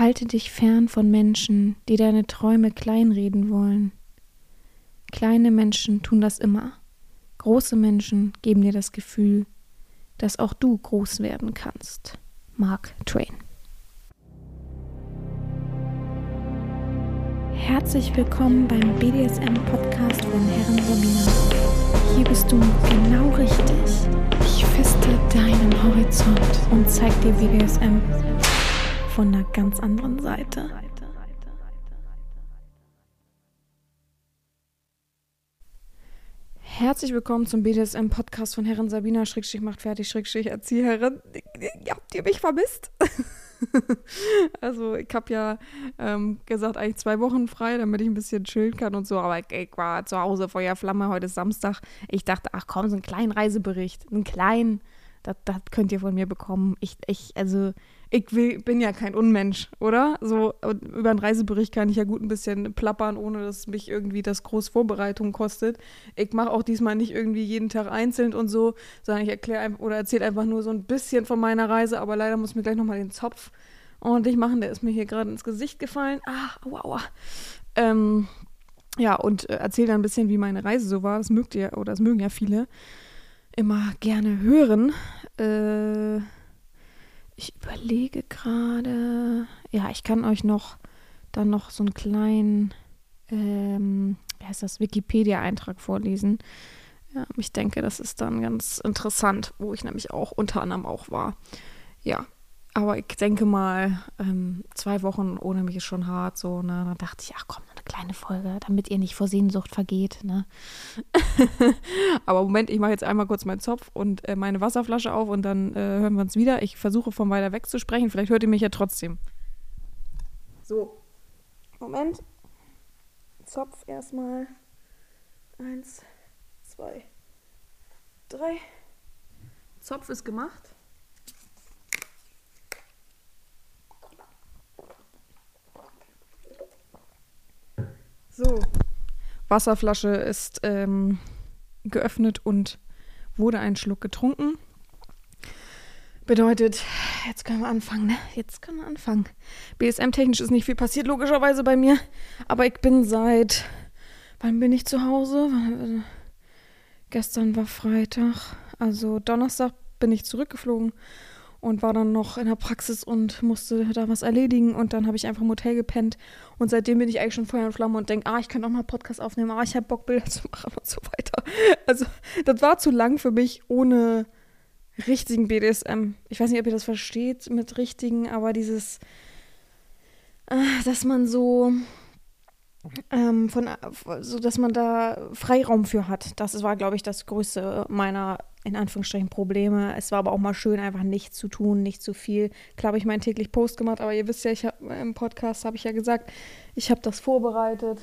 Halte dich fern von Menschen, die deine Träume kleinreden wollen. Kleine Menschen tun das immer. Große Menschen geben dir das Gefühl, dass auch du groß werden kannst. Mark Twain. Herzlich willkommen beim BDSM-Podcast von Herren Romina. Hier bist du genau richtig. Ich feste deinen Horizont und zeig dir BDSM von einer ganz anderen Seite. Herzlich willkommen zum BDSM-Podcast von Herren Sabina, Schrägstrich macht fertig, Schrägstrich Erzieherin. Habt ihr mich vermisst? also ich habe ja ähm, gesagt, eigentlich zwei Wochen frei, damit ich ein bisschen chillen kann und so. Aber ich, ich war zu Hause, Feuerflamme, heute ist Samstag. Ich dachte, ach komm, so einen kleinen Reisebericht, einen kleinen, das, das könnt ihr von mir bekommen. Ich, ich, also ich will, bin ja kein Unmensch, oder? So über einen Reisebericht kann ich ja gut ein bisschen plappern, ohne dass mich irgendwie das groß Vorbereitung kostet. Ich mache auch diesmal nicht irgendwie jeden Tag einzeln und so, sondern ich erkläre oder erzähle einfach nur so ein bisschen von meiner Reise, aber leider muss ich mir gleich nochmal den Zopf ordentlich machen. Der ist mir hier gerade ins Gesicht gefallen. Ah, aua, aua. Ähm, ja, und äh, erzähle dann ein bisschen, wie meine Reise so war. Das mögt ihr, oder das mögen ja viele immer gerne hören. Äh, ich überlege gerade. Ja, ich kann euch noch dann noch so einen kleinen, ähm, wie heißt das, Wikipedia-Eintrag vorlesen. Ja, ich denke, das ist dann ganz interessant, wo ich nämlich auch unter anderem auch war. Ja, aber ich denke mal, ähm, zwei Wochen ohne mich ist schon hart. So, ne? Dann dachte ich, ach komm, eine kleine Folge, damit ihr nicht vor Sehnsucht vergeht. Ne? aber Moment, ich mache jetzt einmal kurz meinen Zopf und äh, meine Wasserflasche auf und dann äh, hören wir uns wieder. Ich versuche von weiter weg zu sprechen. Vielleicht hört ihr mich ja trotzdem. So, Moment. Zopf erstmal. Eins, zwei, drei. Zopf ist gemacht. So, Wasserflasche ist ähm, geöffnet und wurde ein Schluck getrunken. Bedeutet, jetzt können wir anfangen, ne? Jetzt können wir anfangen. BSM-technisch ist nicht viel passiert, logischerweise bei mir. Aber ich bin seit. Wann bin ich zu Hause? Gestern war Freitag. Also Donnerstag bin ich zurückgeflogen und war dann noch in der Praxis und musste da was erledigen und dann habe ich einfach im Hotel gepennt und seitdem bin ich eigentlich schon Feuer und Flamme und denke, ah, ich kann auch mal Podcast aufnehmen, ah, ich habe Bock, Bilder zu machen und so weiter. Also das war zu lang für mich ohne richtigen BDSM. Ich weiß nicht, ob ihr das versteht mit richtigen, aber dieses, äh, dass man so ähm, von, so dass man da Freiraum für hat. Das war, glaube ich, das größte meiner in Anführungsstrichen Probleme. Es war aber auch mal schön, einfach nichts zu tun, nicht zu viel. Klar habe ich meinen täglich Post gemacht, aber ihr wisst ja, ich hab, im Podcast habe ich ja gesagt, ich habe das vorbereitet.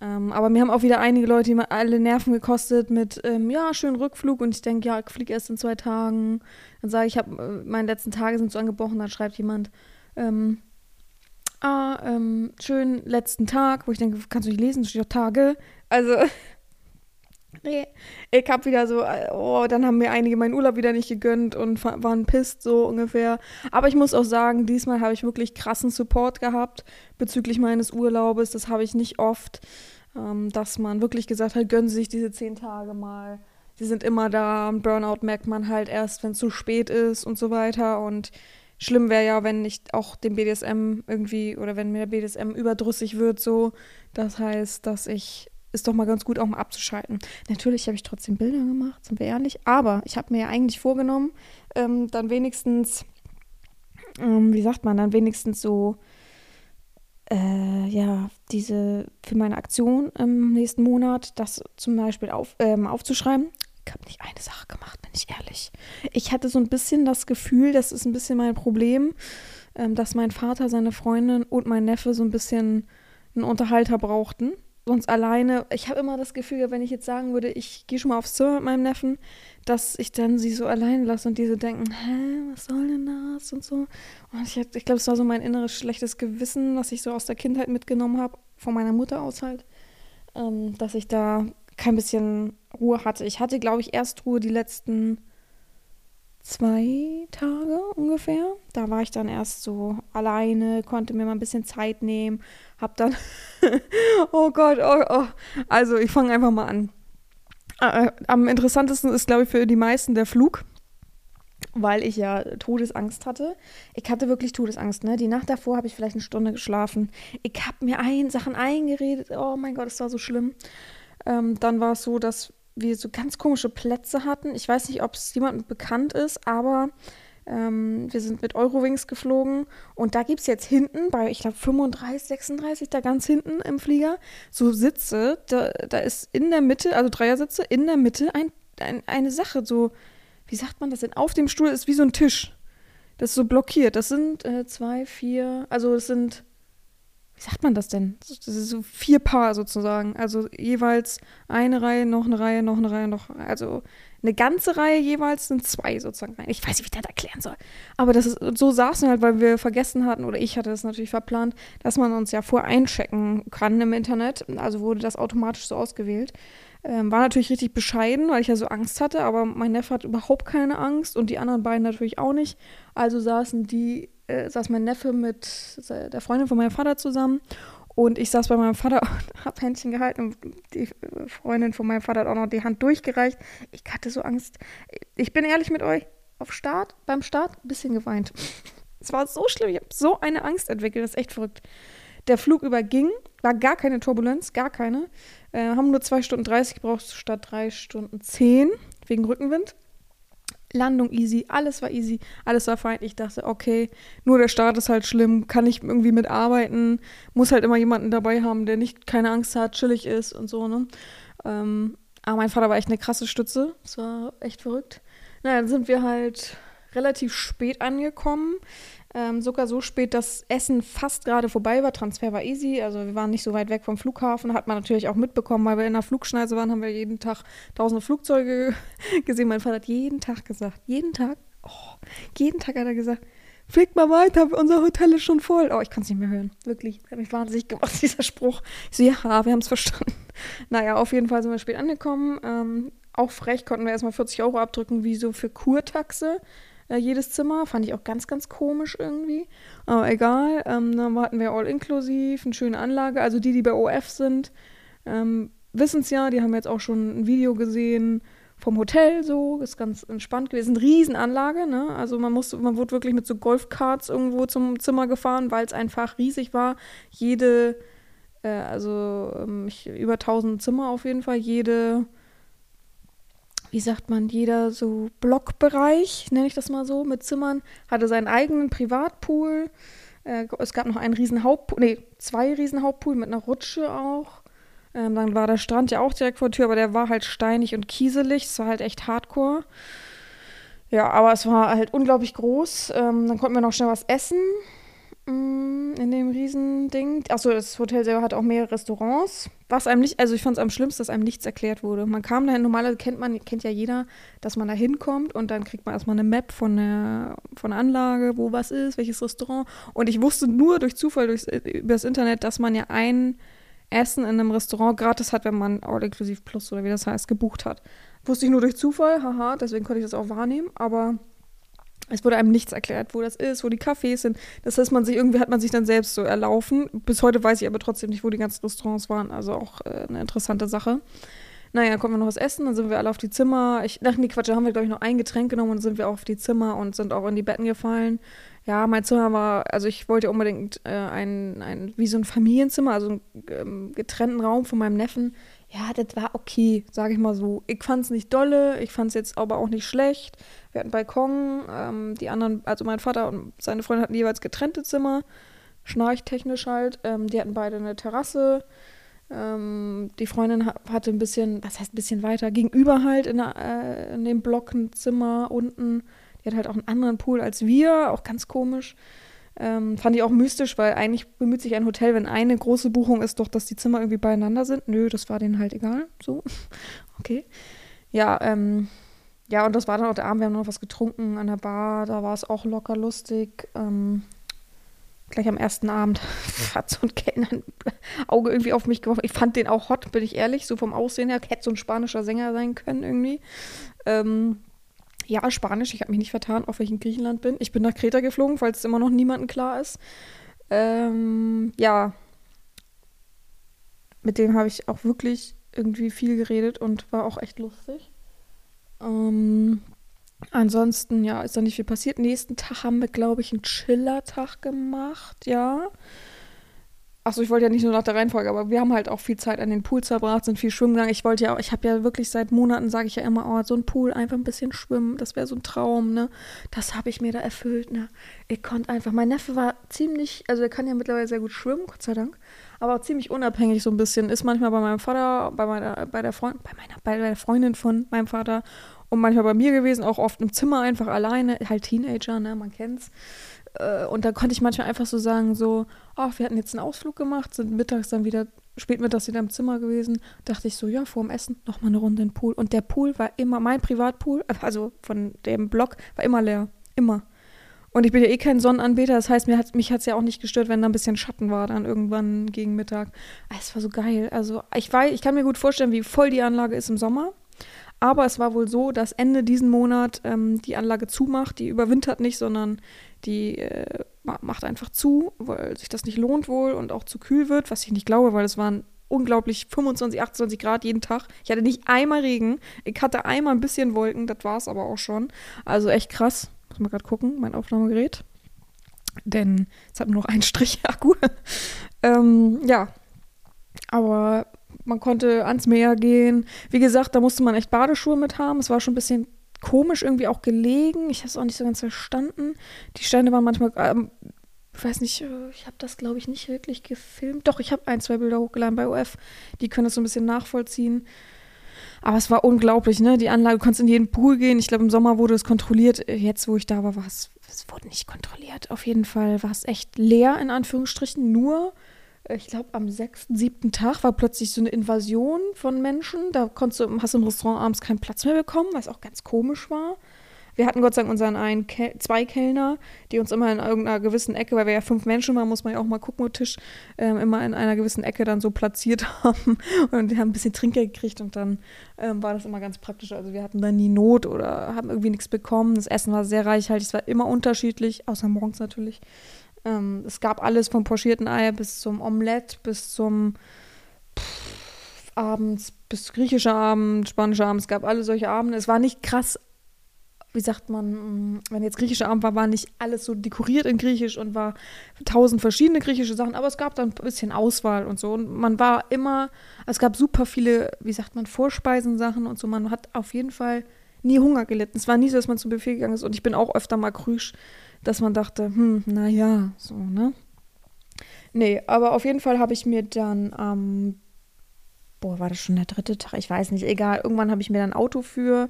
Ähm, aber mir haben auch wieder einige Leute die alle Nerven gekostet mit, ähm, ja, schönen Rückflug und ich denke, ja, ich fliege erst in zwei Tagen. Dann sage ich, hab, äh, meine letzten Tage sind so angebrochen, dann schreibt jemand, ähm, ah, ähm, schönen letzten Tag, wo ich denke, kannst du nicht lesen, steht doch Tage. Also Nee, ich hab wieder so, oh, dann haben mir einige meinen Urlaub wieder nicht gegönnt und waren pisst so ungefähr. Aber ich muss auch sagen, diesmal habe ich wirklich krassen Support gehabt bezüglich meines Urlaubes. Das habe ich nicht oft, ähm, dass man wirklich gesagt hat, gönnen Sie sich diese zehn Tage mal. Sie sind immer da. Burnout merkt man halt erst, wenn es zu spät ist und so weiter. Und schlimm wäre ja, wenn nicht auch dem BDSM irgendwie oder wenn mir der BDSM überdrüssig wird, so. Das heißt, dass ich ist doch mal ganz gut, auch mal abzuschalten. Natürlich habe ich trotzdem Bilder gemacht, sind wir ehrlich. Aber ich habe mir ja eigentlich vorgenommen, ähm, dann wenigstens, ähm, wie sagt man, dann wenigstens so, äh, ja, diese, für meine Aktion im nächsten Monat, das zum Beispiel auf, ähm, aufzuschreiben. Ich habe nicht eine Sache gemacht, bin ich ehrlich. Ich hatte so ein bisschen das Gefühl, das ist ein bisschen mein Problem, ähm, dass mein Vater, seine Freundin und mein Neffe so ein bisschen einen Unterhalter brauchten sonst alleine. Ich habe immer das Gefühl, wenn ich jetzt sagen würde, ich gehe schon mal aufs Zimmer mit meinem Neffen, dass ich dann sie so allein lasse und die so denken, hä, was soll denn das und so. Und ich, ich glaube, es war so mein inneres schlechtes Gewissen, was ich so aus der Kindheit mitgenommen habe, von meiner Mutter aus halt, ähm, dass ich da kein bisschen Ruhe hatte. Ich hatte, glaube ich, erst Ruhe die letzten zwei Tage ungefähr. Da war ich dann erst so alleine, konnte mir mal ein bisschen Zeit nehmen, hab dann, oh Gott, oh, oh. also ich fange einfach mal an. Äh, am interessantesten ist, glaube ich, für die meisten der Flug, weil ich ja Todesangst hatte. Ich hatte wirklich Todesangst, ne? Die Nacht davor habe ich vielleicht eine Stunde geschlafen. Ich habe mir ein, Sachen eingeredet. Oh mein Gott, es war so schlimm. Ähm, dann war es so, dass wir so ganz komische Plätze hatten. Ich weiß nicht, ob es jemandem bekannt ist, aber ähm, wir sind mit Eurowings geflogen und da gibt es jetzt hinten, bei ich glaube 35, 36, da ganz hinten im Flieger, so Sitze. Da, da ist in der Mitte, also Dreiersitze, in der Mitte ein, ein, eine Sache, so, wie sagt man das denn? Auf dem Stuhl ist wie so ein Tisch. Das ist so blockiert. Das sind äh, zwei, vier, also es sind wie sagt man das denn? Das ist so vier Paar sozusagen. Also jeweils eine Reihe, noch eine Reihe, noch eine Reihe, noch. Also eine ganze Reihe jeweils sind zwei sozusagen. Ich weiß nicht, wie ich das erklären soll. Aber das ist, so saßen wir halt, weil wir vergessen hatten, oder ich hatte das natürlich verplant, dass man uns ja vor einchecken kann im Internet. Also wurde das automatisch so ausgewählt. Ähm, war natürlich richtig bescheiden, weil ich ja so Angst hatte, aber mein Neffe hat überhaupt keine Angst und die anderen beiden natürlich auch nicht. Also saßen die äh, saß mein Neffe mit der Freundin von meinem Vater zusammen und ich saß bei meinem Vater und habe Händchen gehalten und die Freundin von meinem Vater hat auch noch die Hand durchgereicht. Ich hatte so Angst. Ich bin ehrlich mit euch, auf Start, beim Start ein bisschen geweint. Es war so schlimm, ich habe so eine Angst entwickelt, das ist echt verrückt. Der Flug überging, war gar keine Turbulenz, gar keine. Äh, haben nur zwei Stunden 30 gebraucht statt drei Stunden zehn wegen Rückenwind. Landung easy, alles war easy, alles war fein. Ich dachte, okay, nur der Start ist halt schlimm, kann ich irgendwie mitarbeiten, muss halt immer jemanden dabei haben, der nicht keine Angst hat, chillig ist und so, ne? Ähm, aber mein Vater war echt eine krasse Stütze, das war echt verrückt. Na, dann sind wir halt relativ spät angekommen. Ähm, sogar so spät, dass Essen fast gerade vorbei war. Transfer war easy, also wir waren nicht so weit weg vom Flughafen. Hat man natürlich auch mitbekommen, weil wir in der Flugschneise waren, haben wir jeden Tag tausende Flugzeuge gesehen. Mein Vater hat jeden Tag gesagt, jeden Tag, oh, jeden Tag hat er gesagt, fliegt mal weiter, unser Hotel ist schon voll. Oh, ich kann es nicht mehr hören. Wirklich, hat mich wahnsinnig gemacht, dieser Spruch. Ich so, ja, wir haben es verstanden. Naja, auf jeden Fall sind wir spät angekommen. Ähm, auch frech konnten wir erstmal 40 Euro abdrücken, wie so für Kurtaxe äh, jedes Zimmer. Fand ich auch ganz, ganz komisch irgendwie. Aber egal. Ähm, dann hatten wir all inklusiv, eine schöne Anlage. Also die, die bei OF sind, ähm, wissen es ja, die haben jetzt auch schon ein Video gesehen vom Hotel so, ist ganz entspannt gewesen. Riesenanlage, ne? Also man musste, man wurde wirklich mit so Golfkarts irgendwo zum Zimmer gefahren, weil es einfach riesig war. Jede, äh, also ähm, ich, über 1000 Zimmer auf jeden Fall, jede wie sagt man, jeder so Blockbereich, nenne ich das mal so, mit Zimmern, hatte seinen eigenen Privatpool. Äh, es gab noch einen riesen Hauptpool, nee, zwei riesen Hauptpool mit einer Rutsche auch. Ähm, dann war der Strand ja auch direkt vor der Tür, aber der war halt steinig und kieselig. Es war halt echt hardcore. Ja, aber es war halt unglaublich groß. Ähm, dann konnten wir noch schnell was essen. Mm, in dem Riesending. Achso, das Hotel selber hat auch mehrere Restaurants. Was einem nicht, also ich fand es am schlimmsten, dass einem nichts erklärt wurde. Man kam dahin, normalerweise kennt man, kennt ja jeder, dass man da hinkommt und dann kriegt man erstmal eine Map von der, von der Anlage, wo was ist, welches Restaurant. Und ich wusste nur durch Zufall durchs, über Internet, dass man ja ein Essen in einem Restaurant gratis hat, wenn man All Inclusive Plus oder wie das heißt, gebucht hat. Wusste ich nur durch Zufall, haha, deswegen konnte ich das auch wahrnehmen, aber es wurde einem nichts erklärt, wo das ist, wo die Cafés sind. Das heißt, man sich irgendwie hat man sich dann selbst so erlaufen. Bis heute weiß ich aber trotzdem nicht, wo die ganzen Restaurants waren. Also auch äh, eine interessante Sache. Naja, kommen wir noch was essen, dann sind wir alle auf die Zimmer. Ich, ach nee, Quatsch, da haben wir, glaube ich, noch ein Getränk genommen und sind wir auch auf die Zimmer und sind auch in die Betten gefallen. Ja, mein Zimmer war, also ich wollte unbedingt äh, ein, ein, wie so ein Familienzimmer, also einen ähm, getrennten Raum von meinem Neffen ja, das war okay, sage ich mal so. Ich fand es nicht dolle, ich fand es jetzt aber auch nicht schlecht. Wir hatten Balkon, ähm, die anderen, also mein Vater und seine Freundin hatten jeweils getrennte Zimmer, schnarchtechnisch halt. Ähm, die hatten beide eine Terrasse. Ähm, die Freundin hatte ein bisschen, was heißt ein bisschen weiter, gegenüber halt in, äh, in dem Block ein Zimmer unten. Die hat halt auch einen anderen Pool als wir, auch ganz komisch. Ähm, fand ich auch mystisch, weil eigentlich bemüht sich ein Hotel, wenn eine große Buchung ist, doch, dass die Zimmer irgendwie beieinander sind. Nö, das war denen halt egal. So. okay. Ja, ähm, ja, und das war dann auch der Abend. Wir haben noch was getrunken an der Bar. Da war es auch locker lustig. Ähm, gleich am ersten Abend hat so ein Kellner ein Auge irgendwie auf mich geworfen. Ich fand den auch hot, bin ich ehrlich. So vom Aussehen her hätte so ein spanischer Sänger sein können irgendwie. Ähm, Ja, Spanisch. Ich habe mich nicht vertan, auf welchem Griechenland bin. Ich bin nach Kreta geflogen, falls es immer noch niemandem klar ist. Ähm, ja. Mit dem habe ich auch wirklich irgendwie viel geredet und war auch echt lustig. Ähm, ansonsten, ja, ist da nicht viel passiert. Nächsten Tag haben wir, glaube ich, einen Chiller-Tag gemacht, ja. Achso, ich wollte ja nicht nur nach der Reihenfolge, aber wir haben halt auch viel Zeit an den Pools verbracht, sind viel schwimmen gegangen. Ich wollte ja auch, ich habe ja wirklich seit Monaten, sage ich ja immer, oh, so ein Pool, einfach ein bisschen schwimmen, das wäre so ein Traum, ne? Das habe ich mir da erfüllt, ne? Ich konnte einfach, mein Neffe war ziemlich, also er kann ja mittlerweile sehr gut schwimmen, Gott sei Dank, aber auch ziemlich unabhängig so ein bisschen. Ist manchmal bei meinem Vater, bei meiner, bei der Freund, bei meiner, bei der Freundin von meinem Vater und manchmal bei mir gewesen, auch oft im Zimmer einfach alleine, halt Teenager, ne? Man kennt's. Äh, und da konnte ich manchmal einfach so sagen, so, ach, wir hatten jetzt einen Ausflug gemacht, sind mittags dann wieder, spätmittags wieder im Zimmer gewesen. Dachte ich so, ja, vor dem Essen nochmal eine Runde in den Pool. Und der Pool war immer, mein Privatpool, also von dem Block, war immer leer. Immer. Und ich bin ja eh kein Sonnenanbeter, das heißt, mir hat, mich hat es ja auch nicht gestört, wenn da ein bisschen Schatten war, dann irgendwann gegen Mittag. Ah, es war so geil. Also ich, weiß, ich kann mir gut vorstellen, wie voll die Anlage ist im Sommer. Aber es war wohl so, dass Ende diesen Monat ähm, die Anlage zumacht. Die überwintert nicht, sondern die äh, macht einfach zu, weil sich das nicht lohnt wohl und auch zu kühl wird, was ich nicht glaube, weil es waren unglaublich 25, 28 Grad jeden Tag. Ich hatte nicht einmal Regen. Ich hatte einmal ein bisschen Wolken, das war es aber auch schon. Also echt krass. Muss mal gerade gucken, mein Aufnahmegerät. Denn es hat nur noch einen Strich Akku. ähm, ja. Aber man konnte ans Meer gehen. Wie gesagt, da musste man echt Badeschuhe mit haben. Es war schon ein bisschen komisch irgendwie auch gelegen. Ich habe es auch nicht so ganz verstanden. Die Steine waren manchmal, ähm, ich weiß nicht, äh, ich habe das glaube ich nicht wirklich gefilmt. Doch, ich habe ein, zwei Bilder hochgeladen bei OF. Die können das so ein bisschen nachvollziehen. Aber es war unglaublich, ne? Die Anlage, du konntest in jeden Pool gehen. Ich glaube, im Sommer wurde es kontrolliert. Jetzt, wo ich da war, war es, es wurde nicht kontrolliert. Auf jeden Fall war es echt leer, in Anführungsstrichen. Nur ich glaube, am sechsten, siebten Tag war plötzlich so eine Invasion von Menschen. Da konntest du, hast du im Restaurant abends keinen Platz mehr bekommen, was auch ganz komisch war. Wir hatten Gott sei Dank unseren einen Kel zwei Kellner, die uns immer in irgendeiner gewissen Ecke, weil wir ja fünf Menschen waren, muss man ja auch mal gucken am Tisch, ähm, immer in einer gewissen Ecke dann so platziert haben. Und die haben ein bisschen Trinkgeld gekriegt und dann ähm, war das immer ganz praktisch. Also wir hatten dann nie Not oder haben irgendwie nichts bekommen. Das Essen war sehr reichhaltig, es war immer unterschiedlich, außer morgens natürlich. Ähm, es gab alles vom pochierten Ei bis zum Omelette, bis zum pff, abends, bis griechischer Abend, spanischer Abend. Es gab alle solche Abende. Es war nicht krass, wie sagt man, mm, wenn jetzt griechischer Abend war, war nicht alles so dekoriert in Griechisch und war tausend verschiedene griechische Sachen, aber es gab dann ein bisschen Auswahl und so. Und man war immer, es gab super viele, wie sagt man, Vorspeisensachen und so. Man hat auf jeden Fall nie Hunger gelitten. Es war nie so, dass man zum Buffet gegangen ist und ich bin auch öfter mal krüsch dass man dachte, hm, naja, so, ne? Nee, aber auf jeden Fall habe ich mir dann am, ähm, boah, war das schon der dritte Tag? Ich weiß nicht, egal. Irgendwann habe ich mir dann ein Auto für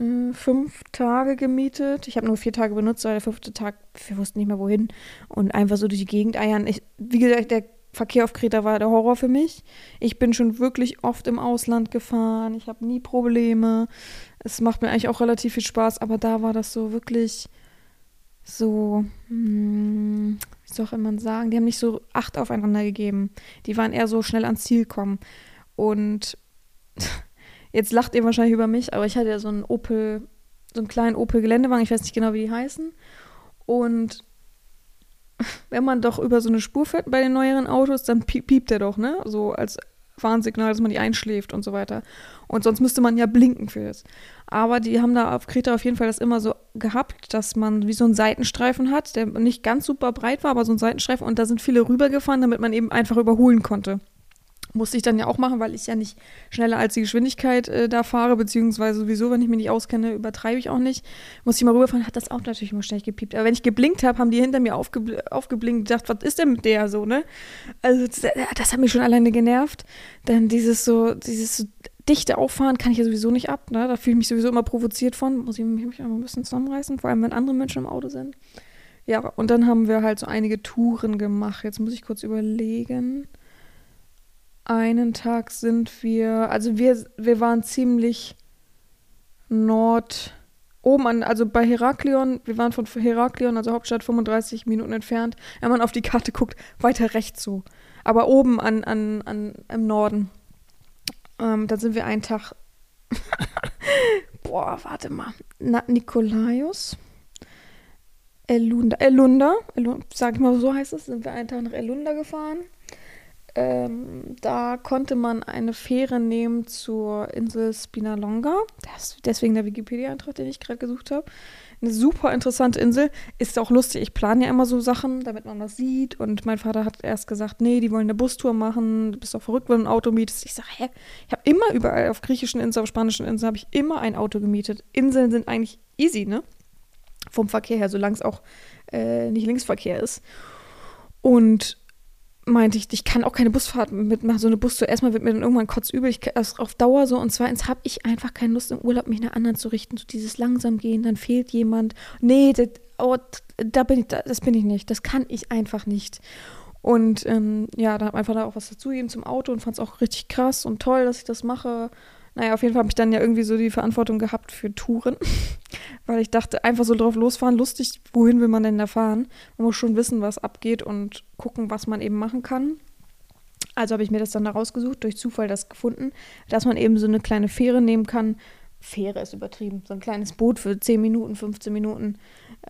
äh, fünf Tage gemietet. Ich habe nur vier Tage benutzt, weil der fünfte Tag, wir wussten nicht mehr wohin. Und einfach so durch die Gegend eiern. Ich, wie gesagt, der Verkehr auf Kreta war der Horror für mich. Ich bin schon wirklich oft im Ausland gefahren. Ich habe nie Probleme. Es macht mir eigentlich auch relativ viel Spaß, aber da war das so wirklich so, hm, wie soll man sagen, die haben nicht so Acht aufeinander gegeben. Die waren eher so schnell ans Ziel kommen. Und jetzt lacht ihr wahrscheinlich über mich, aber ich hatte ja so einen Opel, so einen kleinen Opel-Geländewagen, ich weiß nicht genau, wie die heißen. Und wenn man doch über so eine Spur fährt bei den neueren Autos, dann piept der doch, ne? So als Warnsignal, dass man nicht einschläft und so weiter. Und sonst müsste man ja blinken für das. Aber die haben da auf Kreta auf jeden Fall das immer so gehabt, dass man wie so einen Seitenstreifen hat, der nicht ganz super breit war, aber so ein Seitenstreifen und da sind viele rübergefahren, damit man eben einfach überholen konnte. Musste ich dann ja auch machen, weil ich ja nicht schneller als die Geschwindigkeit äh, da fahre, beziehungsweise sowieso, wenn ich mich nicht auskenne, übertreibe ich auch nicht. Musste ich mal rüberfahren, hat das auch natürlich immer schnell gepiept. Aber wenn ich geblinkt habe, haben die hinter mir aufge aufgeblinkt und gedacht, was ist denn mit der so, ne? Also das, das hat mich schon alleine genervt. Dann dieses so, dieses dichte Auffahren kann ich ja sowieso nicht ab, ne? Da fühle ich mich sowieso immer provoziert von. Muss ich mich immer ein bisschen zusammenreißen, vor allem wenn andere Menschen im Auto sind. Ja, und dann haben wir halt so einige Touren gemacht. Jetzt muss ich kurz überlegen einen Tag sind wir, also wir, wir waren ziemlich nord, oben an, also bei Heraklion, wir waren von Heraklion, also Hauptstadt, 35 Minuten entfernt. Wenn man auf die Karte guckt, weiter rechts so. Aber oben an, an, an, im Norden. Ähm, da sind wir einen Tag boah, warte mal. Na, Nikolaios. Elunda, Elunda, Elunda, sag ich mal, so heißt es, sind wir einen Tag nach Elunda gefahren. Ähm, da konnte man eine Fähre nehmen zur Insel Spinalonga. Das, deswegen der Wikipedia-Eintrag, den ich gerade gesucht habe. Eine super interessante Insel. Ist auch lustig. Ich plane ja immer so Sachen, damit man was sieht. Und mein Vater hat erst gesagt, nee, die wollen eine Bustour machen. Du bist doch verrückt, wenn du ein Auto mietest. Ich sage, hä? Ich habe immer überall auf griechischen Inseln, auf spanischen Inseln, habe ich immer ein Auto gemietet. Inseln sind eigentlich easy, ne? Vom Verkehr her, solange es auch äh, nicht Linksverkehr ist. Und meinte ich, ich kann auch keine Busfahrt mitmachen, so eine Bustour. Erstmal wird mir dann irgendwann kotzübel, ich, also auf Dauer so. Und zweitens habe ich einfach keine Lust im Urlaub, mich nach anderen zu richten. So dieses langsam gehen, dann fehlt jemand. Nee, das, oh, da bin ich, das bin ich nicht. Das kann ich einfach nicht. Und ähm, ja, dann habe einfach da auch was dazugegeben zum Auto und fand es auch richtig krass und toll, dass ich das mache. Naja, auf jeden Fall habe ich dann ja irgendwie so die Verantwortung gehabt für Touren, weil ich dachte, einfach so drauf losfahren, lustig, wohin will man denn da fahren? Man muss schon wissen, was abgeht und gucken, was man eben machen kann. Also habe ich mir das dann da rausgesucht, durch Zufall das gefunden, dass man eben so eine kleine Fähre nehmen kann. Fähre ist übertrieben, so ein kleines Boot für 10 Minuten, 15 Minuten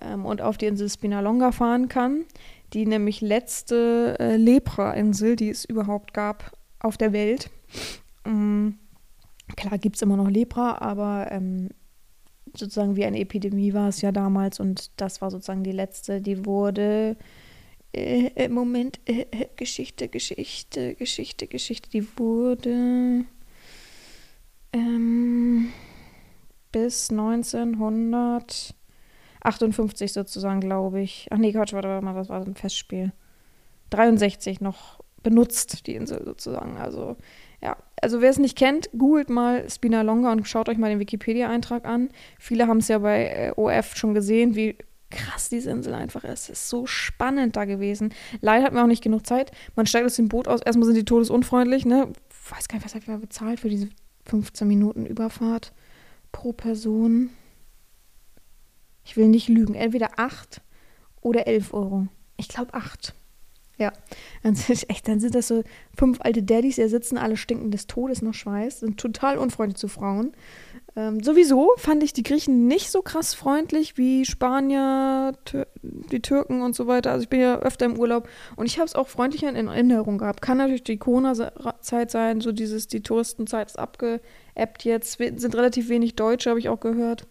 ähm, und auf die Insel Spinalonga fahren kann. Die nämlich letzte äh, Lepra-Insel, die es überhaupt gab auf der Welt. Ähm, Klar gibt es immer noch Lepra, aber ähm, sozusagen wie eine Epidemie war es ja damals und das war sozusagen die letzte, die wurde äh, Moment, äh, äh, Geschichte, Geschichte, Geschichte, Geschichte, die wurde ähm, bis 1958 sozusagen, glaube ich. Ach nee, Quatsch, warte, warte mal, das war ein Festspiel. 63 noch benutzt, die Insel sozusagen. Also ja, also wer es nicht kennt, googelt mal Spinalonga und schaut euch mal den Wikipedia-Eintrag an. Viele haben es ja bei äh, OF schon gesehen, wie krass diese Insel einfach ist. Es ist so spannend da gewesen. Leider hat man auch nicht genug Zeit. Man steigt aus dem Boot aus. Erstmal sind die todesunfreundlich, ne? weiß gar nicht, was hat man bezahlt für diese 15 Minuten Überfahrt pro Person. Ich will nicht lügen. Entweder 8 oder 11 Euro. Ich glaube 8. Ja, dann sind, echt, dann sind das so fünf alte Daddys, die sitzen, alle stinken des Todes nach Schweiß, sind total unfreundlich zu Frauen. Ähm, sowieso fand ich die Griechen nicht so krass freundlich wie Spanier, Tür die Türken und so weiter. Also ich bin ja öfter im Urlaub und ich habe es auch freundlicher in Erinnerung gehabt. Kann natürlich die Corona-Zeit sein, so dieses, die Touristenzeit ist abgeebbt jetzt, sind relativ wenig Deutsche, habe ich auch gehört.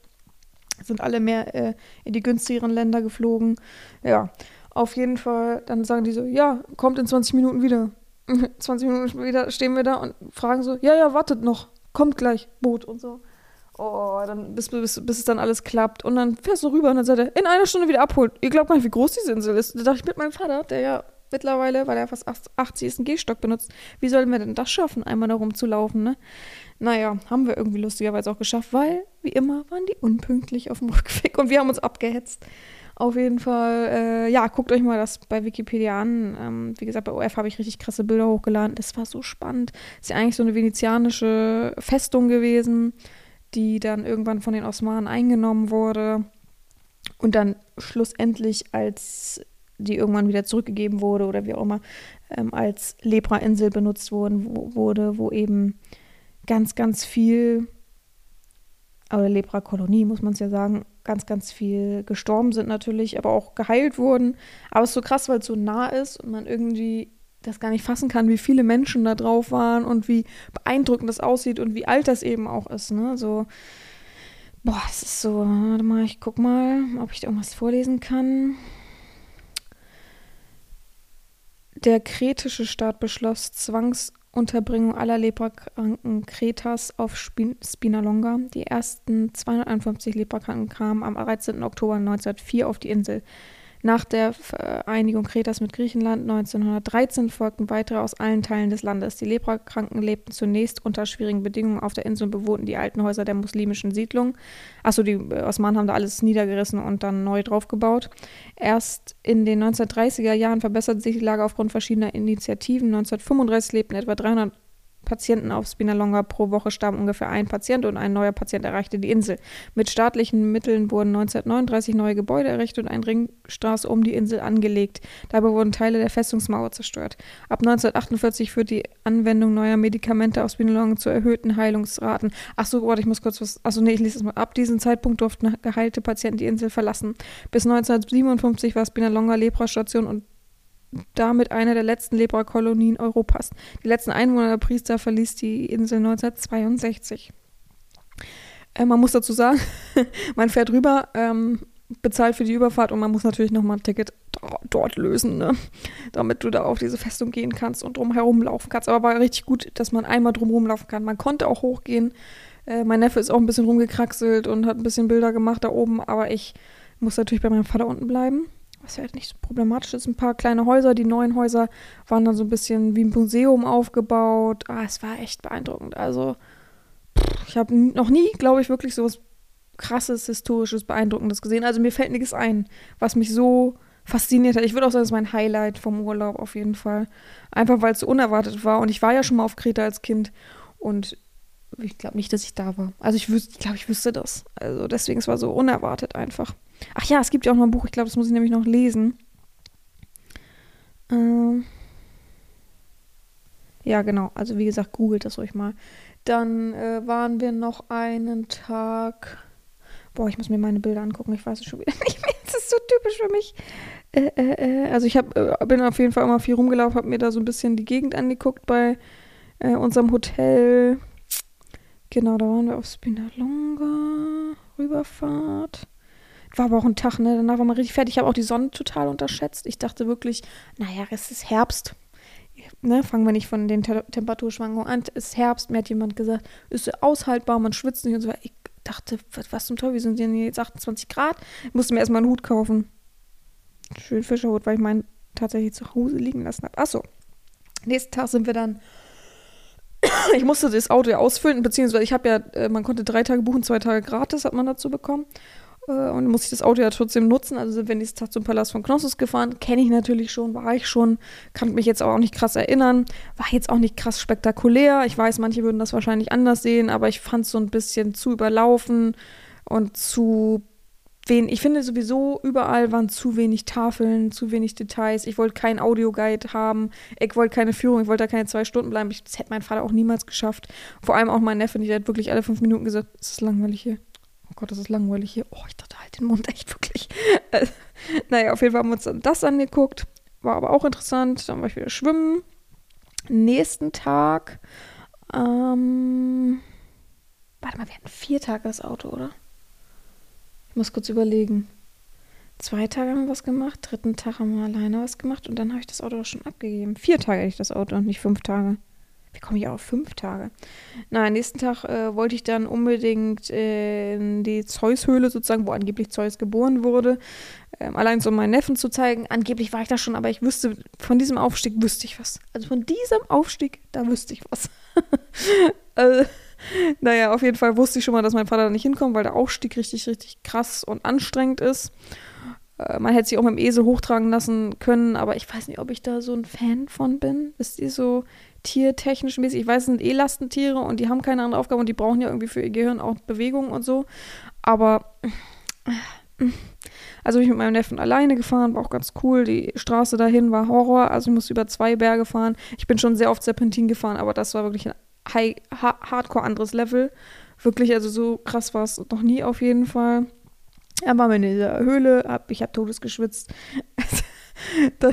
Sind alle mehr äh, in die günstigeren Länder geflogen. Ja, auf jeden Fall, dann sagen die so, ja, kommt in 20 Minuten wieder. 20 Minuten später stehen wir da und fragen so, ja, ja, wartet noch, kommt gleich, Boot und so. Oh, dann, bis, bis, bis es dann alles klappt. Und dann fährst du rüber und dann sagt er, in einer Stunde wieder abholt. Ihr glaubt gar nicht, wie groß diese Insel ist. Da dachte ich mit meinem Vater, der ja mittlerweile, weil er fast 80 ist, einen Gehstock benutzt. Wie sollen wir denn das schaffen, einmal da rumzulaufen, ne? Naja, haben wir irgendwie lustigerweise auch geschafft, weil, wie immer, waren die unpünktlich auf dem Rückweg und wir haben uns abgehetzt. Auf jeden Fall, äh, ja, guckt euch mal das bei Wikipedia an. Ähm, wie gesagt, bei OF habe ich richtig krasse Bilder hochgeladen. Das war so spannend. Ist ja eigentlich so eine venezianische Festung gewesen, die dann irgendwann von den Osmanen eingenommen wurde und dann schlussendlich, als die irgendwann wieder zurückgegeben wurde oder wie auch immer, ähm, als Lepra-Insel benutzt wurden, wo, wurde, wo eben ganz, ganz viel, oder Lepra-Kolonie, muss man es ja sagen, ganz, ganz viel gestorben sind natürlich, aber auch geheilt wurden. Aber es ist so krass, weil es so nah ist und man irgendwie das gar nicht fassen kann, wie viele Menschen da drauf waren und wie beeindruckend das aussieht und wie alt das eben auch ist. Ne? So, boah, es ist so, warte mal, ich guck mal, ob ich da irgendwas vorlesen kann. Der kretische Staat beschloss Zwangs- Unterbringung aller Leprakranken Kretas auf Spinalonga. Die ersten 251 Leprakranken kamen am 13. Oktober 1904 auf die Insel. Nach der Vereinigung Kretas mit Griechenland 1913 folgten weitere aus allen Teilen des Landes. Die Leprakranken lebten zunächst unter schwierigen Bedingungen auf der Insel und bewohnten die alten Häuser der muslimischen Siedlung. Achso, die äh, Osmanen haben da alles niedergerissen und dann neu draufgebaut. Erst in den 1930er Jahren verbesserte sich die Lage aufgrund verschiedener Initiativen. 1935 lebten etwa 300 Patienten auf Spinalonga pro Woche starben ungefähr ein Patient und ein neuer Patient erreichte die Insel. Mit staatlichen Mitteln wurden 1939 neue Gebäude errichtet und eine Ringstraße um die Insel angelegt. Dabei wurden Teile der Festungsmauer zerstört. Ab 1948 führt die Anwendung neuer Medikamente auf Spinalonga zu erhöhten Heilungsraten. Achso, warte, ich muss kurz was. Achso, nee, ich lese es mal. Ab diesem Zeitpunkt durften geheilte Patienten die Insel verlassen. Bis 1957 war Spinalonga Leprastation und damit eine der letzten Lepra-Kolonien Europas. Die letzten Einwohner der Priester verließ die Insel 1962. Äh, man muss dazu sagen, man fährt rüber, ähm, bezahlt für die Überfahrt und man muss natürlich nochmal ein Ticket dort lösen, ne? damit du da auf diese Festung gehen kannst und drumherum laufen kannst. Aber war richtig gut, dass man einmal drumherum laufen kann. Man konnte auch hochgehen. Äh, mein Neffe ist auch ein bisschen rumgekraxelt und hat ein bisschen Bilder gemacht da oben, aber ich muss natürlich bei meinem Vater unten bleiben was ja halt nicht so problematisch ist, ein paar kleine Häuser. Die neuen Häuser waren dann so ein bisschen wie ein Museum aufgebaut. Ah, es war echt beeindruckend. Also, ich habe noch nie, glaube ich, wirklich so was krasses, historisches, beeindruckendes gesehen. Also mir fällt nichts ein, was mich so fasziniert hat. Ich würde auch sagen, das ist mein Highlight vom Urlaub auf jeden Fall. Einfach weil es so unerwartet war. Und ich war ja schon mal auf Kreta als Kind und ich glaube nicht, dass ich da war. Also ich ich glaube, ich wüsste das. Also deswegen, es war so unerwartet einfach. Ach ja, es gibt ja auch noch ein Buch, ich glaube, das muss ich nämlich noch lesen. Ähm ja, genau. Also wie gesagt, googelt das euch mal. Dann äh, waren wir noch einen Tag. Boah, ich muss mir meine Bilder angucken. Ich weiß es schon wieder nicht mehr. Das ist so typisch für mich. Äh, äh, äh also ich hab, äh, bin auf jeden Fall immer viel rumgelaufen, habe mir da so ein bisschen die Gegend angeguckt bei äh, unserem Hotel. Genau, da waren wir auf Spinalonga, Rüberfahrt. War aber auch ein Tag, ne? Danach war man richtig fertig. Ich habe auch die Sonne total unterschätzt. Ich dachte wirklich, naja, es ist Herbst. Ne, fangen wir nicht von den Te Temperaturschwankungen an. Es ist Herbst, mir hat jemand gesagt, ist aushaltbar, man schwitzt nicht und so Ich dachte, was, was zum Teufel, wie sind denn jetzt 28 Grad? Ich musste mir erstmal einen Hut kaufen. Schön Fischerhut, weil ich meinen tatsächlich zu Hause liegen lassen habe. Achso. Nächsten Tag sind wir dann ich musste das Auto ja ausfüllen, beziehungsweise ich habe ja, äh, man konnte drei Tage buchen, zwei Tage gratis hat man dazu bekommen. Äh, und muss ich das Auto ja trotzdem nutzen. Also sind wir nächsten Tag zum Palast von Knossos gefahren. Kenne ich natürlich schon, war ich schon. Kann mich jetzt auch nicht krass erinnern. War jetzt auch nicht krass spektakulär. Ich weiß, manche würden das wahrscheinlich anders sehen, aber ich fand es so ein bisschen zu überlaufen und zu wen. Ich finde sowieso, überall waren zu wenig Tafeln, zu wenig Details. Ich wollte keinen Audioguide haben. Ich wollte keine Führung. Ich wollte da keine zwei Stunden bleiben. das hätte mein Vater auch niemals geschafft. Vor allem auch mein Neffe. Der hat wirklich alle fünf Minuten gesagt, es ist langweilig hier. Oh Gott, das ist langweilig hier. Oh, ich dachte halt den Mund echt wirklich. Äh, naja, auf jeden Fall haben wir uns dann das angeguckt. War aber auch interessant. Dann war ich wieder schwimmen. Nächsten Tag. Ähm, warte mal, wir hatten vier Tage das Auto, oder? Ich muss kurz überlegen. Zwei Tage haben wir was gemacht, dritten Tag haben wir alleine was gemacht und dann habe ich das Auto auch schon abgegeben. Vier Tage hatte ich das Auto und nicht fünf Tage. Wie komme ich auf fünf Tage? Na, nächsten Tag äh, wollte ich dann unbedingt äh, in die Zeus-Höhle sozusagen, wo angeblich Zeus geboren wurde. Ähm, allein um meinen Neffen zu zeigen. Angeblich war ich da schon, aber ich wüsste, von diesem Aufstieg wüsste ich was. Also von diesem Aufstieg, da wüsste ich was. also, naja, auf jeden Fall wusste ich schon mal, dass mein Vater da nicht hinkommt, weil der Aufstieg richtig, richtig krass und anstrengend ist. Äh, man hätte sich auch mit dem Esel hochtragen lassen können, aber ich weiß nicht, ob ich da so ein Fan von bin. Wisst ihr, so tiertechnisch mäßig. Ich weiß, es sind eh Lastentiere und die haben keine andere Aufgabe und die brauchen ja irgendwie für ihr Gehirn auch Bewegung und so. Aber also bin ich mit meinem Neffen alleine gefahren, war auch ganz cool. Die Straße dahin war Horror, also ich musste über zwei Berge fahren. Ich bin schon sehr oft Serpentin gefahren, aber das war wirklich ein High, ha Hardcore anderes Level. Wirklich, also so krass war es noch nie auf jeden Fall. Er war in dieser Höhle, hab, ich habe todes geschwitzt. da,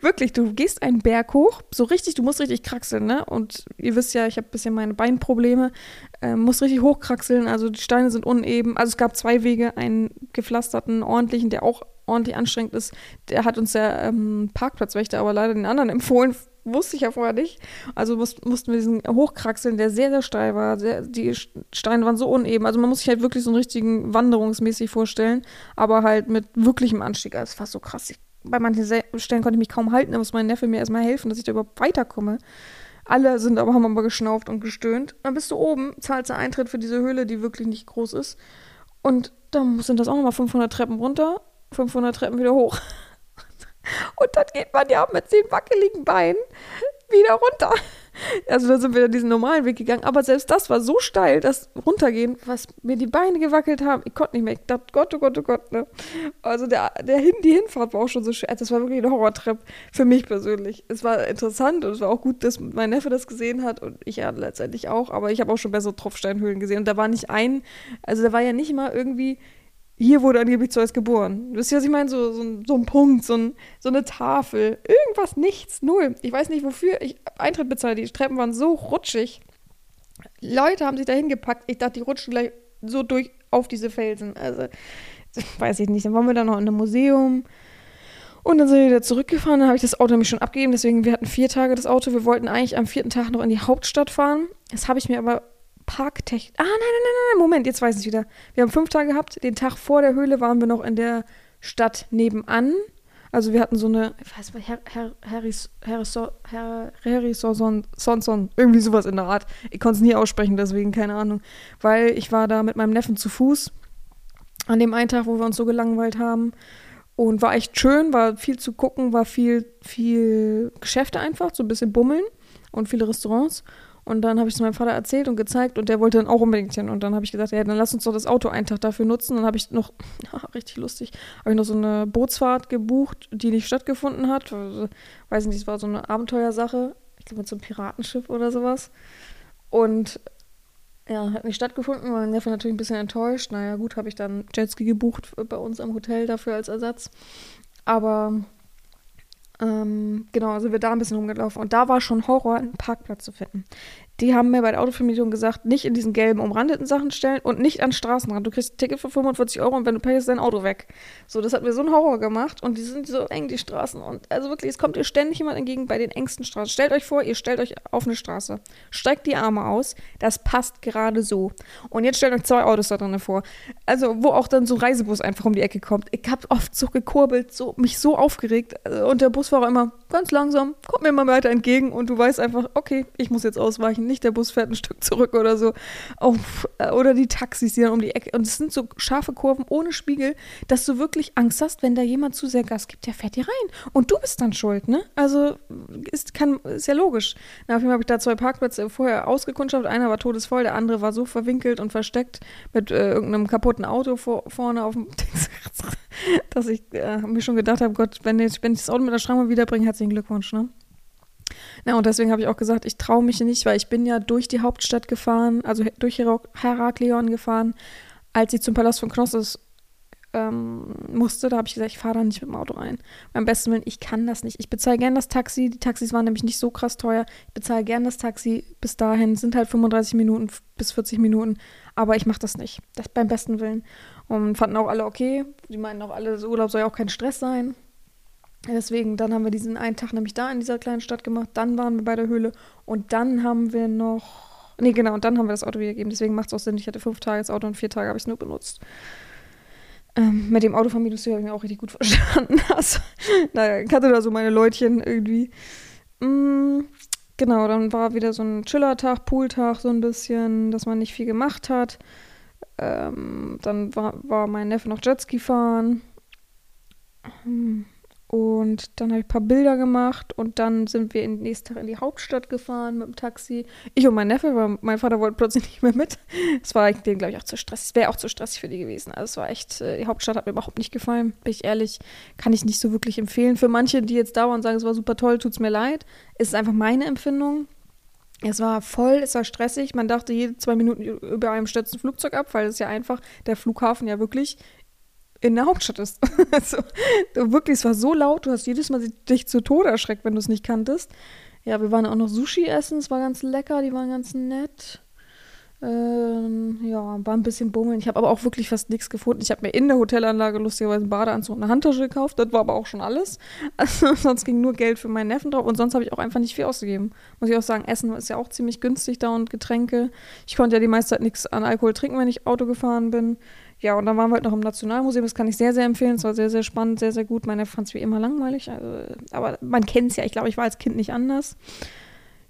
wirklich, du gehst einen Berg hoch, so richtig, du musst richtig kraxeln, ne? Und ihr wisst ja, ich habe ein bisschen meine Beinprobleme, äh, muss richtig hochkraxeln, also die Steine sind uneben. Also es gab zwei Wege, einen gepflasterten, ordentlichen, der auch ordentlich anstrengend ist. Der hat uns der ähm, Parkplatzwächter aber leider den anderen empfohlen, wusste ich ja vorher nicht. Also muss, mussten wir diesen hochkraxeln, der sehr, sehr steil war. Sehr, die Steine waren so uneben. Also man muss sich halt wirklich so einen richtigen Wanderungsmäßig vorstellen, aber halt mit wirklichem Anstieg. Also es war so krass. Ich bei manchen Stellen konnte ich mich kaum halten, da muss mein Neffe mir erstmal helfen, dass ich da überhaupt weiterkomme. Alle sind aber, haben aber geschnauft und gestöhnt. Dann bist du oben, zahlst du Eintritt für diese Höhle, die wirklich nicht groß ist. Und dann sind das auch nochmal 500 Treppen runter, 500 Treppen wieder hoch. Und dann geht man ja mit den wackeligen Beinen wieder runter. Also da sind wir diesen normalen Weg gegangen, aber selbst das war so steil, das runtergehen, was mir die Beine gewackelt haben, ich konnte nicht mehr. Ich dachte, Gott, oh Gott, oh Gott, ne? Also der, der hin, die Hinfahrt war auch schon so schwer. Das war wirklich ein Horrortrip für mich persönlich. Es war interessant und es war auch gut, dass mein Neffe das gesehen hat und ich ja letztendlich auch, aber ich habe auch schon bessere Tropfsteinhöhlen gesehen und da war nicht ein, also da war ja nicht mal irgendwie hier wurde angeblich Zeus geboren. Wisst ihr, was ich meine? So, so, so ein Punkt, so, ein, so eine Tafel. Irgendwas, nichts, null. Ich weiß nicht, wofür ich Eintritt bezahlt. Die Treppen waren so rutschig. Leute haben sich da hingepackt. Ich dachte, die rutschen gleich so durch auf diese Felsen. Also, weiß ich nicht. Dann waren wir da noch in einem Museum. Und dann sind wir wieder zurückgefahren. Dann habe ich das Auto nämlich schon abgegeben. Deswegen, wir hatten vier Tage das Auto. Wir wollten eigentlich am vierten Tag noch in die Hauptstadt fahren. Das habe ich mir aber Parktechnik. Ah, nein, nein, nein, nein, Moment, jetzt weiß ich wieder. Wir haben fünf Tage gehabt. Den Tag vor der Höhle waren wir noch in der Stadt nebenan. Also wir hatten so eine, ich weiß nicht, Her, Her, Harris, Harrison, Her, Harrison, Sonson, irgendwie sowas in der Art. Ich konnte es nie aussprechen, deswegen keine Ahnung. Weil ich war da mit meinem Neffen zu Fuß an dem einen Tag, wo wir uns so gelangweilt haben. Und war echt schön, war viel zu gucken, war viel, viel Geschäfte einfach, so ein bisschen bummeln und viele Restaurants. Und dann habe ich es meinem Vater erzählt und gezeigt und der wollte dann auch unbedingt hin. Und dann habe ich gesagt, ja, dann lass uns doch das Auto einen Tag dafür nutzen. Dann habe ich noch, ja, richtig lustig, habe ich noch so eine Bootsfahrt gebucht, die nicht stattgefunden hat. Also, weiß nicht, es war so eine Abenteuersache. Ich glaube, mit so einem Piratenschiff oder sowas. Und ja, hat nicht stattgefunden, war mein natürlich ein bisschen enttäuscht. Naja, gut, habe ich dann Jetski gebucht bei uns am Hotel dafür als Ersatz. Aber ähm, genau, sind wir da ein bisschen rumgelaufen. Und da war schon Horror, einen Parkplatz zu finden. Die haben mir bei der Autovermietung gesagt, nicht in diesen gelben umrandeten Sachen stellen und nicht an Straßenrand. Du kriegst ein Ticket für 45 Euro und wenn du payst, ist dein Auto weg. So, das hat mir so einen Horror gemacht und die sind so eng, die Straßen. Und also wirklich, es kommt dir ständig jemand entgegen bei den engsten Straßen. Stellt euch vor, ihr stellt euch auf eine Straße, steigt die Arme aus, das passt gerade so. Und jetzt stellt euch zwei Autos da drin vor. Also, wo auch dann so ein Reisebus einfach um die Ecke kommt. Ich habe oft so gekurbelt, so, mich so aufgeregt und der Busfahrer immer ganz langsam, kommt mir mal weiter entgegen und du weißt einfach, okay, ich muss jetzt ausweichen nicht der Bus fährt ein Stück zurück oder so. Äh, oder die Taxis, die dann um die Ecke. Und es sind so scharfe Kurven ohne Spiegel, dass du wirklich Angst hast, wenn da jemand zu sehr Gas gibt, der fährt dir rein. Und du bist dann schuld, ne? Also ist, kann, ist ja logisch. Na, auf jeden Fall habe ich da zwei Parkplätze vorher ausgekundschaftet. Einer war todesvoll, der andere war so verwinkelt und versteckt mit äh, irgendeinem kaputten Auto vor, vorne auf dem dass ich äh, mir schon gedacht habe, Gott, wenn ich, wenn ich das Auto mit der Schranke wiederbringe, herzlichen Glückwunsch, ne? Na, und deswegen habe ich auch gesagt, ich traue mich nicht, weil ich bin ja durch die Hauptstadt gefahren, also durch Heraklion gefahren, als ich zum Palast von Knossos ähm, musste. Da habe ich gesagt, ich fahre da nicht mit dem Auto rein. Beim besten Willen, ich kann das nicht. Ich bezahle gern das Taxi. Die Taxis waren nämlich nicht so krass teuer. Ich bezahle gern das Taxi bis dahin. Sind halt 35 Minuten bis 40 Minuten. Aber ich mache das nicht. Das beim besten Willen. Und fanden auch alle okay. Die meinten auch alle, Urlaub soll ja auch kein Stress sein. Deswegen, dann haben wir diesen einen Tag nämlich da in dieser kleinen Stadt gemacht. Dann waren wir bei der Höhle und dann haben wir noch. Nee, genau, und dann haben wir das Auto wiedergegeben. Deswegen macht es auch Sinn. Ich hatte fünf Tage das Auto und vier Tage habe ich es nur benutzt. Ähm, mit dem Autovermietungstür habe ich mir auch richtig gut verstanden. Also, naja, ich hatte da so meine Leutchen irgendwie. Mm, genau, dann war wieder so ein Chillertag, Pooltag, so ein bisschen, dass man nicht viel gemacht hat. Ähm, dann war, war mein Neffe noch Jetski fahren. Hm. Und dann habe ich ein paar Bilder gemacht und dann sind wir in, nächsten Tag in die Hauptstadt gefahren mit dem Taxi. Ich und mein Neffe, weil mein Vater wollte plötzlich nicht mehr mit. Es war dem, glaube ich, auch zu stressig. Es wäre auch zu stressig für die gewesen. Also es war echt, äh, die Hauptstadt hat mir überhaupt nicht gefallen. Bin ich ehrlich, kann ich nicht so wirklich empfehlen. Für manche, die jetzt da waren und sagen, es war super toll, tut es mir leid. ist Es einfach meine Empfindung. Es war voll, es war stressig. Man dachte jede zwei Minuten über einem stürzt ein Flugzeug ab, weil es ja einfach der Flughafen ja wirklich in der Hauptstadt ist. also, wirklich, es war so laut, du hast jedes Mal dich zu Tode erschreckt, wenn du es nicht kanntest. Ja, wir waren auch noch Sushi essen, es war ganz lecker, die waren ganz nett. Ähm, ja, war ein bisschen bummeln. Ich habe aber auch wirklich fast nichts gefunden. Ich habe mir in der Hotelanlage lustigerweise einen Badeanzug und eine Handtasche gekauft. Das war aber auch schon alles. Also, sonst ging nur Geld für meinen Neffen drauf und sonst habe ich auch einfach nicht viel ausgegeben. Muss ich auch sagen, Essen ist ja auch ziemlich günstig da und Getränke. Ich konnte ja die meiste Zeit nichts an Alkohol trinken, wenn ich Auto gefahren bin. Ja, und dann waren wir halt noch im Nationalmuseum. Das kann ich sehr, sehr empfehlen. Es war sehr, sehr spannend, sehr, sehr gut. Meine fand es wie immer langweilig. Also, aber man kennt es ja. Ich glaube, ich war als Kind nicht anders.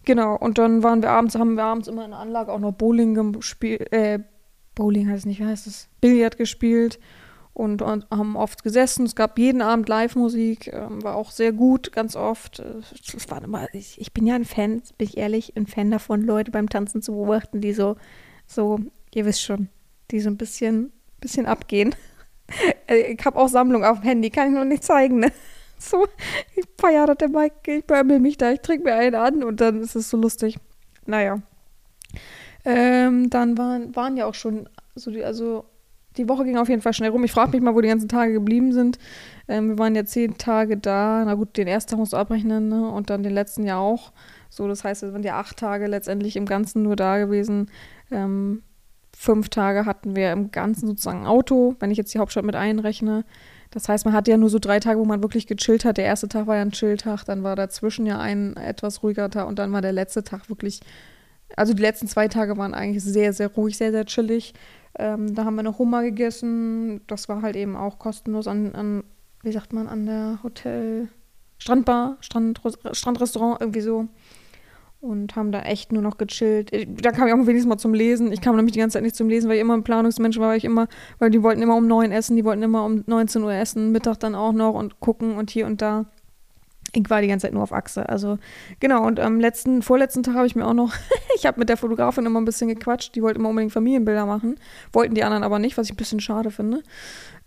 Genau. Und dann waren wir abends, haben wir abends immer in der Anlage auch noch Bowling gespielt. Äh, Bowling heißt es nicht, wie heißt es? Billard gespielt. und, und haben oft gesessen. Es gab jeden Abend Live-Musik, ähm, war auch sehr gut, ganz oft. Es war immer, ich, ich bin ja ein Fan, bin ich ehrlich, ein Fan davon, Leute beim Tanzen zu beobachten, die so, so, ihr wisst schon, die so ein bisschen, bisschen abgehen. Äh, ich habe auch Sammlung auf dem Handy, kann ich noch nicht zeigen, ne? So, ich feiere der Mike, ich bäume mich da, ich trinke mir einen an und dann ist es so lustig. Naja. Ähm, dann waren, waren ja auch schon so die, also die Woche ging auf jeden Fall schnell rum. Ich frage mich mal, wo die ganzen Tage geblieben sind. Ähm, wir waren ja zehn Tage da. Na gut, den ersten Tag musst du abrechnen ne? und dann den letzten ja auch. So, das heißt, es waren ja acht Tage letztendlich im Ganzen nur da gewesen. Ähm, fünf Tage hatten wir im Ganzen sozusagen Auto, wenn ich jetzt die Hauptstadt mit einrechne. Das heißt, man hatte ja nur so drei Tage, wo man wirklich gechillt hat. Der erste Tag war ja ein Chilltag, dann war dazwischen ja ein etwas ruhiger Tag und dann war der letzte Tag wirklich, also die letzten zwei Tage waren eigentlich sehr, sehr ruhig, sehr, sehr chillig. Ähm, da haben wir noch Hummer gegessen. Das war halt eben auch kostenlos an, an wie sagt man, an der Hotel, Strandbar, Strand, Strandrestaurant, irgendwie so und haben da echt nur noch gechillt. Da kam ich auch wenigstens mal zum Lesen. Ich kam nämlich die ganze Zeit nicht zum Lesen, weil ich immer ein Planungsmensch war, weil ich immer, weil die wollten immer um neun essen, die wollten immer um 19 Uhr essen, Mittag dann auch noch und gucken und hier und da. Ich war die ganze Zeit nur auf Achse. Also, genau, und am letzten, vorletzten Tag habe ich mir auch noch, ich habe mit der Fotografin immer ein bisschen gequatscht, die wollte immer unbedingt Familienbilder machen, wollten die anderen aber nicht, was ich ein bisschen schade finde.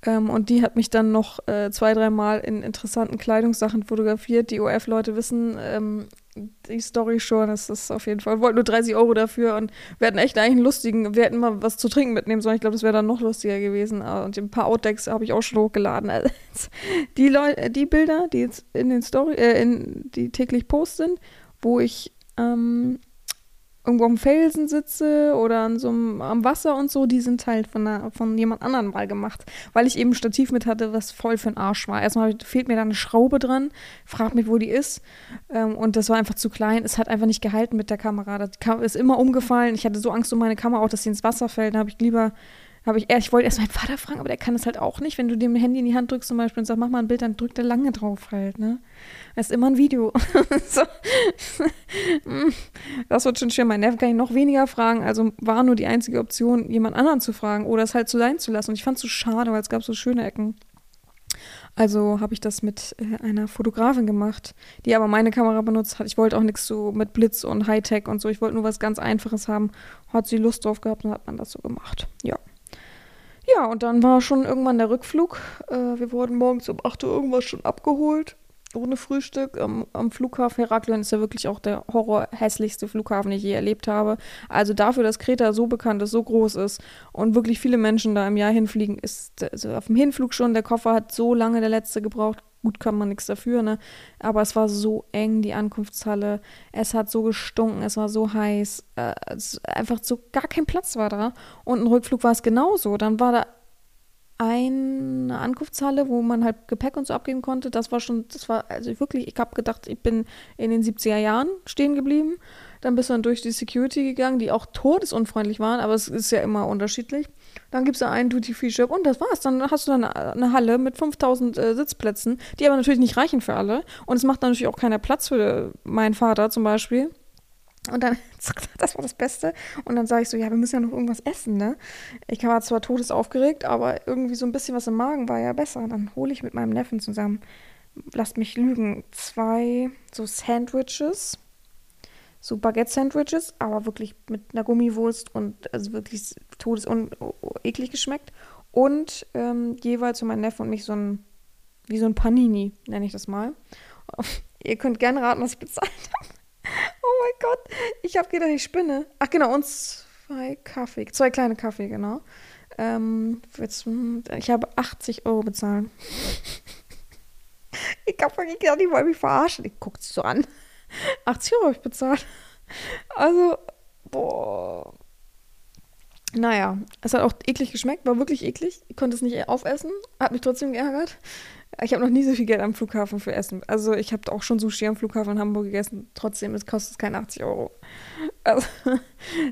Ähm, und die hat mich dann noch äh, zwei, dreimal in interessanten Kleidungssachen fotografiert. Die OF-Leute wissen ähm, die Story schon. Es ist auf jeden Fall. Wir wollten nur 30 Euro dafür und wir hatten echt eigentlich einen lustigen. Wir hätten mal was zu trinken mitnehmen sollen. Ich glaube, das wäre dann noch lustiger gewesen. Ah, und ein paar Outdecks habe ich auch schon hochgeladen. Also, die, Leute, die Bilder, die jetzt in den Story, äh, in, die täglich Post sind, wo ich ähm, irgendwo am Felsen sitze oder an so einem, am Wasser und so, die sind halt von, einer, von jemand anderem mal gemacht, weil ich eben ein Stativ mit hatte, was voll für den Arsch war. Erstmal fehlt mir da eine Schraube dran, frag mich, wo die ist ähm, und das war einfach zu klein. Es hat einfach nicht gehalten mit der Kamera. Das ist immer umgefallen. Ich hatte so Angst um meine Kamera auch, dass sie ins Wasser fällt. Da habe ich lieber habe ich, ich wollte erst meinen Vater fragen, aber der kann das halt auch nicht. Wenn du dem Handy in die Hand drückst zum Beispiel und sagst, mach mal ein Bild, dann drückt er lange drauf halt, ne? Das ist immer ein Video. Das wird schon schwer. Mein Neffe kann ich noch weniger fragen. Also war nur die einzige Option, jemand anderen zu fragen oder es halt so sein zu lassen. Und ich fand es so schade, weil es gab so schöne Ecken. Also habe ich das mit äh, einer Fotografin gemacht, die aber meine Kamera benutzt hat. Ich wollte auch nichts so mit Blitz und Hightech und so. Ich wollte nur was ganz Einfaches haben. Hat sie Lust drauf gehabt und hat man das so gemacht. Ja. Ja, und dann war schon irgendwann der Rückflug. Äh, wir wurden morgens um 8 Uhr irgendwas schon abgeholt. Ohne Frühstück am, am Flughafen Heraklion ist ja wirklich auch der horrorhässlichste Flughafen, den ich je erlebt habe. Also dafür, dass Kreta so bekannt ist, so groß ist und wirklich viele Menschen da im Jahr hinfliegen, ist also auf dem Hinflug schon, der Koffer hat so lange der letzte gebraucht, Gut kann man nichts dafür, ne? Aber es war so eng, die Ankunftshalle. Es hat so gestunken, es war so heiß. Äh, einfach so gar kein Platz war da. Und ein Rückflug war es genauso. Dann war da eine Ankunftshalle, wo man halt Gepäck und so abgeben konnte. Das war schon, das war, also wirklich, ich habe gedacht, ich bin in den 70er Jahren stehen geblieben. Dann bist du dann durch die Security gegangen, die auch todesunfreundlich waren, aber es ist ja immer unterschiedlich. Dann gibt es da einen Duty-Free-Shop und das war's. Dann hast du dann eine Halle mit 5000 äh, Sitzplätzen, die aber natürlich nicht reichen für alle. Und es macht natürlich auch keiner Platz für meinen Vater zum Beispiel. Und dann, das war das Beste. Und dann sage ich so, ja, wir müssen ja noch irgendwas essen, ne? Ich war zwar todesaufgeregt, aber irgendwie so ein bisschen was im Magen war ja besser. Dann hole ich mit meinem Neffen zusammen, lasst mich lügen, zwei so Sandwiches so Baguette-Sandwiches, aber wirklich mit einer Gummiwurst und also wirklich todes und eklig geschmeckt. Und ähm, jeweils für meinen Neffen und mich so ein, wie so ein Panini, nenne ich das mal. Ihr könnt gerne raten, was ich bezahlt habe. Oh mein Gott, ich habe gedacht, ich spinne. Ach genau, und zwei Kaffee, zwei kleine Kaffee, genau. Ähm, jetzt, ich habe 80 Euro bezahlt. ich habe wirklich gedacht, die wollen mich verarschen. Ich gucke sie so an. 80 Euro habe ich bezahlt. Also, boah. Naja, es hat auch eklig geschmeckt, war wirklich eklig. Ich konnte es nicht aufessen, hat mich trotzdem geärgert. Ich habe noch nie so viel Geld am Flughafen für Essen. Also ich habe auch schon Sushi am Flughafen in Hamburg gegessen. Trotzdem, es kostet keine 80 Euro. Also,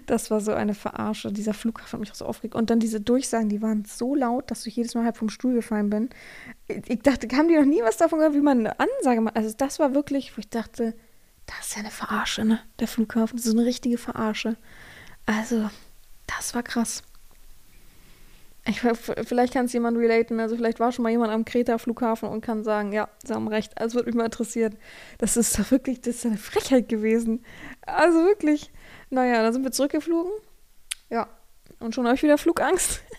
das war so eine Verarsche. Dieser Flughafen hat mich auch so aufgeregt. Und dann diese Durchsagen, die waren so laut, dass ich jedes Mal halb vom Stuhl gefallen bin. Ich dachte, haben die noch nie was davon gehört, wie man eine Ansage macht? Also das war wirklich, wo ich dachte, das ist ja eine Verarsche, ne? Der Flughafen. Ist eine richtige Verarsche. Also, das war krass. Ich, vielleicht kann es jemand relaten. Also vielleicht war schon mal jemand am Kreta-Flughafen und kann sagen, ja, sie haben recht. Also würde mich mal interessieren. Das ist doch wirklich, das ist eine Frechheit gewesen. Also wirklich. Naja, dann sind wir zurückgeflogen. Ja. Und schon habe ich wieder Flugangst.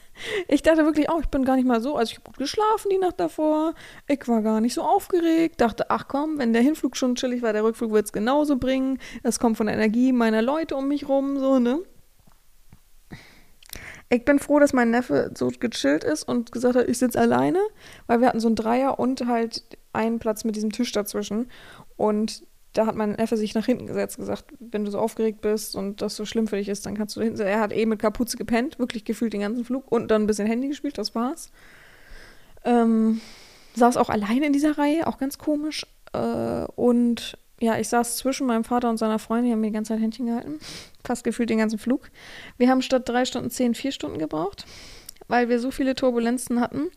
Ich dachte wirklich, oh, ich bin gar nicht mal so. Also ich habe gut geschlafen die Nacht davor. Ich war gar nicht so aufgeregt. Dachte, ach komm, wenn der Hinflug schon chillig war, der Rückflug wird es genauso bringen. Das kommt von der Energie meiner Leute um mich rum, so, ne? Ich bin froh, dass mein Neffe so gechillt ist und gesagt hat, ich sitze alleine, weil wir hatten so einen Dreier und halt einen Platz mit diesem Tisch dazwischen. Und da hat mein Neffe sich nach hinten gesetzt, gesagt, wenn du so aufgeregt bist und das so schlimm für dich ist, dann kannst du hinten. Er hat eh mit Kapuze gepennt, wirklich gefühlt den ganzen Flug und dann ein bisschen Handy gespielt, das war's. Ähm, saß auch alleine in dieser Reihe, auch ganz komisch. Äh, und ja, ich saß zwischen meinem Vater und seiner Freundin, die haben mir die ganze Zeit Händchen gehalten. Fast gefühlt den ganzen Flug. Wir haben statt drei Stunden zehn, vier Stunden gebraucht, weil wir so viele Turbulenzen hatten.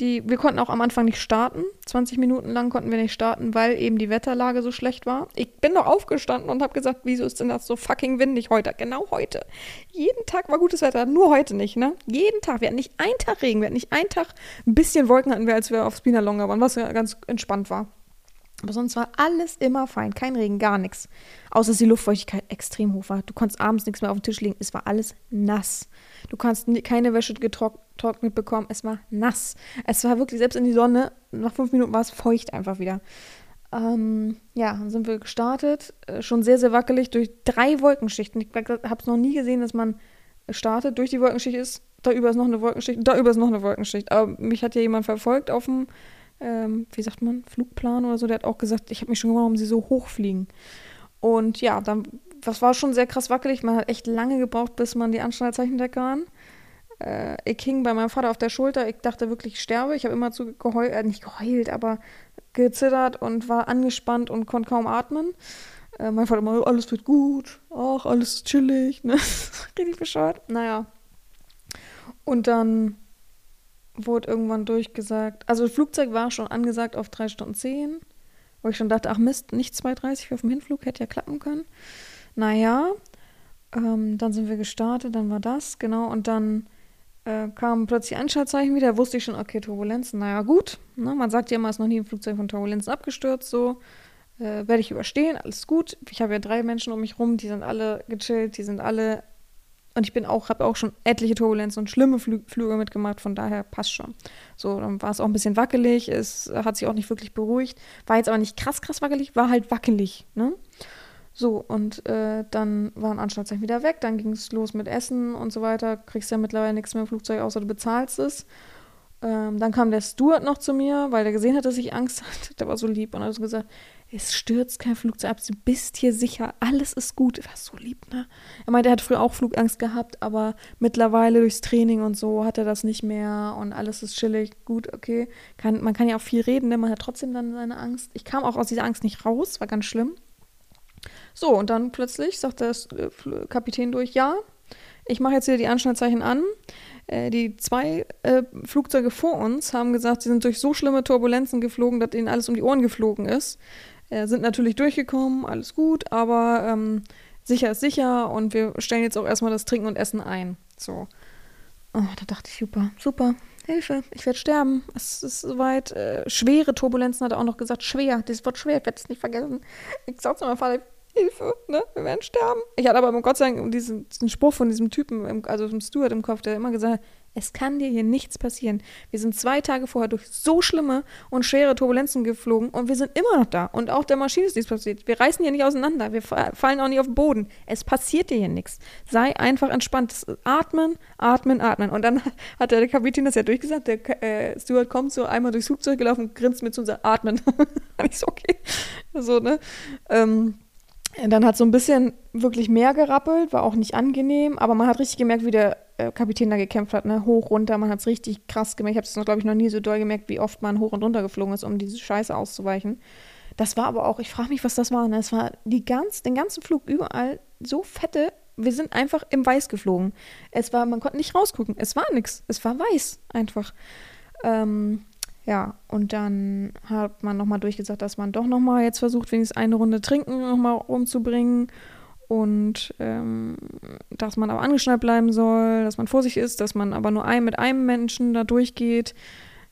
Die, wir konnten auch am Anfang nicht starten. 20 Minuten lang konnten wir nicht starten, weil eben die Wetterlage so schlecht war. Ich bin doch aufgestanden und habe gesagt, wieso ist denn das so fucking windig heute? Genau heute. Jeden Tag war gutes Wetter, nur heute nicht, ne? Jeden Tag. Wir hatten nicht einen Tag Regen, wir hatten nicht einen Tag ein bisschen Wolken hatten wir, als wir auf Spinalonga waren, was ja ganz entspannt war. Aber sonst war alles immer fein. Kein Regen, gar nichts. Außer dass die Luftfeuchtigkeit extrem hoch war. Du konntest abends nichts mehr auf den Tisch legen. Es war alles nass. Du kannst keine Wäsche getrocknet bekommen. Es war nass. Es war wirklich, selbst in die Sonne, nach fünf Minuten war es feucht einfach wieder. Ähm, ja, dann sind wir gestartet. Äh, schon sehr, sehr wackelig durch drei Wolkenschichten. Ich habe es noch nie gesehen, dass man startet, durch die Wolkenschicht ist. Da über ist noch eine Wolkenschicht. Da über ist noch eine Wolkenschicht. Aber mich hat ja jemand verfolgt auf dem ähm, wie sagt man, Flugplan oder so, der hat auch gesagt, ich habe mich schon gewundert, warum sie so hoch fliegen. Und ja, dann, das war schon sehr krass wackelig. Man hat echt lange gebraucht, bis man die Anschnallzeichen weg waren. Äh, ich hing bei meinem Vater auf der Schulter. Ich dachte wirklich, ich sterbe. Ich habe immer zu geheult, äh, nicht geheult, aber gezittert und war angespannt und konnte kaum atmen. Äh, mein Vater immer, alles wird gut. Ach, alles ist chillig. Ne? Richtig bescheuert. Naja. Und dann wurde irgendwann durchgesagt. Also das Flugzeug war schon angesagt auf 3 Stunden 10, wo ich schon dachte, ach Mist, nicht 2,30 auf dem Hinflug, hätte ja klappen können. Naja, ähm, dann sind wir gestartet, dann war das, genau, und dann äh, kamen plötzlich Einschaltzeichen wieder, wusste ich schon, okay, Turbulenzen, naja, gut. Ne? Man sagt ja immer, ist noch nie ein Flugzeug von Turbulenzen abgestürzt, so. Äh, werde ich überstehen, alles gut. Ich habe ja drei Menschen um mich rum, die sind alle gechillt, die sind alle und ich bin auch, habe auch schon etliche Turbulenzen und schlimme Flü Flüge mitgemacht, von daher passt schon. So, dann war es auch ein bisschen wackelig, es hat sich auch nicht wirklich beruhigt. War jetzt aber nicht krass, krass wackelig, war halt wackelig, ne? So, und äh, dann waren Anschnallzeichen wieder weg, dann ging es los mit Essen und so weiter. Kriegst ja mittlerweile nichts mehr im Flugzeug, außer du bezahlst es. Ähm, dann kam der Steward noch zu mir, weil der gesehen hat, dass ich Angst hatte. Der war so lieb und hat so gesagt, es stürzt kein Flugzeug ab, du bist hier sicher, alles ist gut. War so lieb, ne? Er meinte, er hat früher auch Flugangst gehabt, aber mittlerweile durchs Training und so hat er das nicht mehr und alles ist chillig, gut, okay. Kann, man kann ja auch viel reden, ne? Man hat trotzdem dann seine Angst. Ich kam auch aus dieser Angst nicht raus, war ganz schlimm. So, und dann plötzlich sagt der äh, Kapitän durch, ja, ich mache jetzt wieder die Anschnallzeichen an. Äh, die zwei äh, Flugzeuge vor uns haben gesagt, sie sind durch so schlimme Turbulenzen geflogen, dass ihnen alles um die Ohren geflogen ist. Äh, sind natürlich durchgekommen, alles gut, aber ähm, sicher ist sicher und wir stellen jetzt auch erstmal das Trinken und Essen ein. So. Oh, da dachte ich, super, super, Hilfe, ich werde sterben. Es ist soweit. Äh, schwere Turbulenzen hat er auch noch gesagt. Schwer, das Wort schwer, ich werde es nicht vergessen. Ich sag's mal, Vater, Hilfe, ne? Wir werden sterben. Ich hatte aber Gott sei Dank diesen, diesen Spruch von diesem Typen, also vom Stuart im Kopf, der immer gesagt hat, es kann dir hier nichts passieren. Wir sind zwei Tage vorher durch so schlimme und schwere Turbulenzen geflogen und wir sind immer noch da. Und auch der Maschine ist nichts passiert. Wir reißen hier nicht auseinander. Wir fallen auch nicht auf den Boden. Es passiert dir hier nichts. Sei einfach entspannt. Atmen, atmen, atmen. Und dann hat der Kapitän das ja durchgesagt. Der äh, Stuart kommt so einmal durchs Flugzeug gelaufen und grinst mit zu unser Atmen. ich so, okay. So, ne? Ähm, dann hat so ein bisschen wirklich mehr gerappelt, war auch nicht angenehm, aber man hat richtig gemerkt, wie der äh, Kapitän da gekämpft hat, ne? Hoch, runter, man hat es richtig krass gemerkt. Ich habe es, glaube ich, noch nie so doll gemerkt, wie oft man hoch und runter geflogen ist, um diese Scheiße auszuweichen. Das war aber auch, ich frage mich, was das war. Ne? Es war die ganz, den ganzen Flug überall so fette. Wir sind einfach im Weiß geflogen. Es war, man konnte nicht rausgucken. Es war nichts. Es war weiß einfach. Ähm, ja, und dann hat man nochmal durchgesagt, dass man doch nochmal jetzt versucht, wenigstens eine Runde trinken nochmal rumzubringen. und ähm, dass man aber angeschnallt bleiben soll, dass man vorsichtig ist, dass man aber nur ein, mit einem Menschen da durchgeht.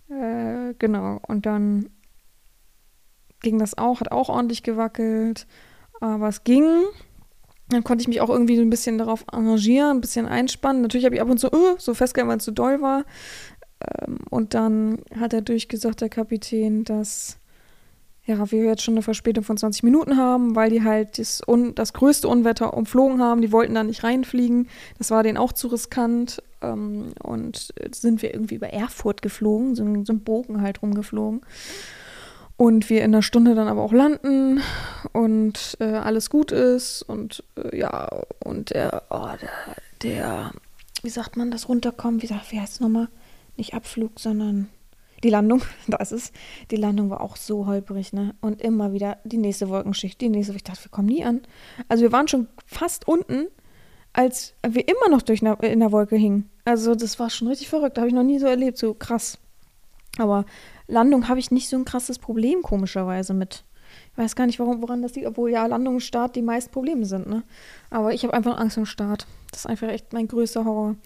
Äh, genau, und dann ging das auch, hat auch ordentlich gewackelt, aber es ging. Dann konnte ich mich auch irgendwie so ein bisschen darauf engagieren, ein bisschen einspannen. Natürlich habe ich ab und zu uh, so festgehalten, weil es zu doll war. Ähm, und dann hat er durchgesagt, der Kapitän, dass ja, wir jetzt schon eine Verspätung von 20 Minuten haben, weil die halt das, das größte Unwetter umflogen haben. Die wollten da nicht reinfliegen. Das war denen auch zu riskant. Ähm, und sind wir irgendwie über Erfurt geflogen, so, so einen Bogen halt rumgeflogen. Und wir in einer Stunde dann aber auch landen und äh, alles gut ist. Und äh, ja, und der, oh, der, der, wie sagt man das runterkommen? Wie, sagt, wie heißt es nochmal? Nicht Abflug, sondern die Landung, da ist es. Die Landung war auch so holprig, ne? Und immer wieder die nächste Wolkenschicht, die nächste. Ich dachte, wir kommen nie an. Also wir waren schon fast unten, als wir immer noch durch in der Wolke hingen. Also das war schon richtig verrückt. Da habe ich noch nie so erlebt, so krass. Aber Landung habe ich nicht so ein krasses Problem, komischerweise, mit. Ich weiß gar nicht, warum, woran das liegt, obwohl ja Landung und Start die meisten Probleme sind, ne? Aber ich habe einfach Angst vor Start. Das ist einfach echt mein größter Horror.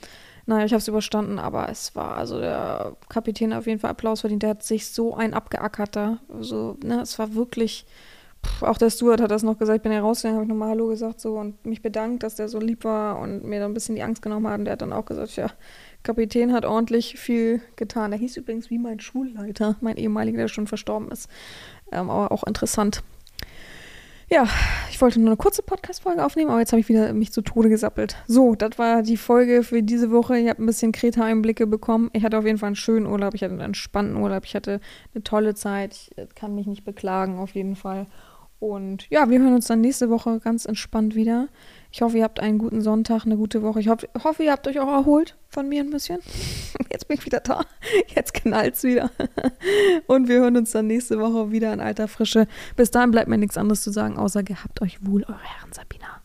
Naja, ich habe es überstanden, aber es war, also der Kapitän auf jeden Fall Applaus verdient. Der hat sich so ein abgeackert da. Also, ne, es war wirklich, pff, auch der Stuart hat das noch gesagt, ich bin ja rausgegangen, habe ich nochmal Hallo gesagt so und mich bedankt, dass der so lieb war und mir dann ein bisschen die Angst genommen hat. Und der hat dann auch gesagt, ja, Kapitän hat ordentlich viel getan. Der hieß übrigens wie mein Schulleiter, mein ehemaliger, der schon verstorben ist. Ähm, aber auch interessant. Ja, ich wollte nur eine kurze Podcast-Folge aufnehmen, aber jetzt habe ich wieder mich zu Tode gesappelt. So, das war die Folge für diese Woche. Ich habe ein bisschen Kreta-Einblicke bekommen. Ich hatte auf jeden Fall einen schönen Urlaub. Ich hatte einen entspannten Urlaub. Ich hatte eine tolle Zeit. Ich äh, kann mich nicht beklagen, auf jeden Fall. Und ja, wir hören uns dann nächste Woche ganz entspannt wieder. Ich hoffe, ihr habt einen guten Sonntag, eine gute Woche. Ich hoffe, hoffe ihr habt euch auch erholt von mir ein bisschen. Jetzt bin ich wieder da. Jetzt knallt's wieder. Und wir hören uns dann nächste Woche wieder in alter Frische. Bis dahin bleibt mir nichts anderes zu sagen, außer gehabt euch wohl, eure Herren Sabina.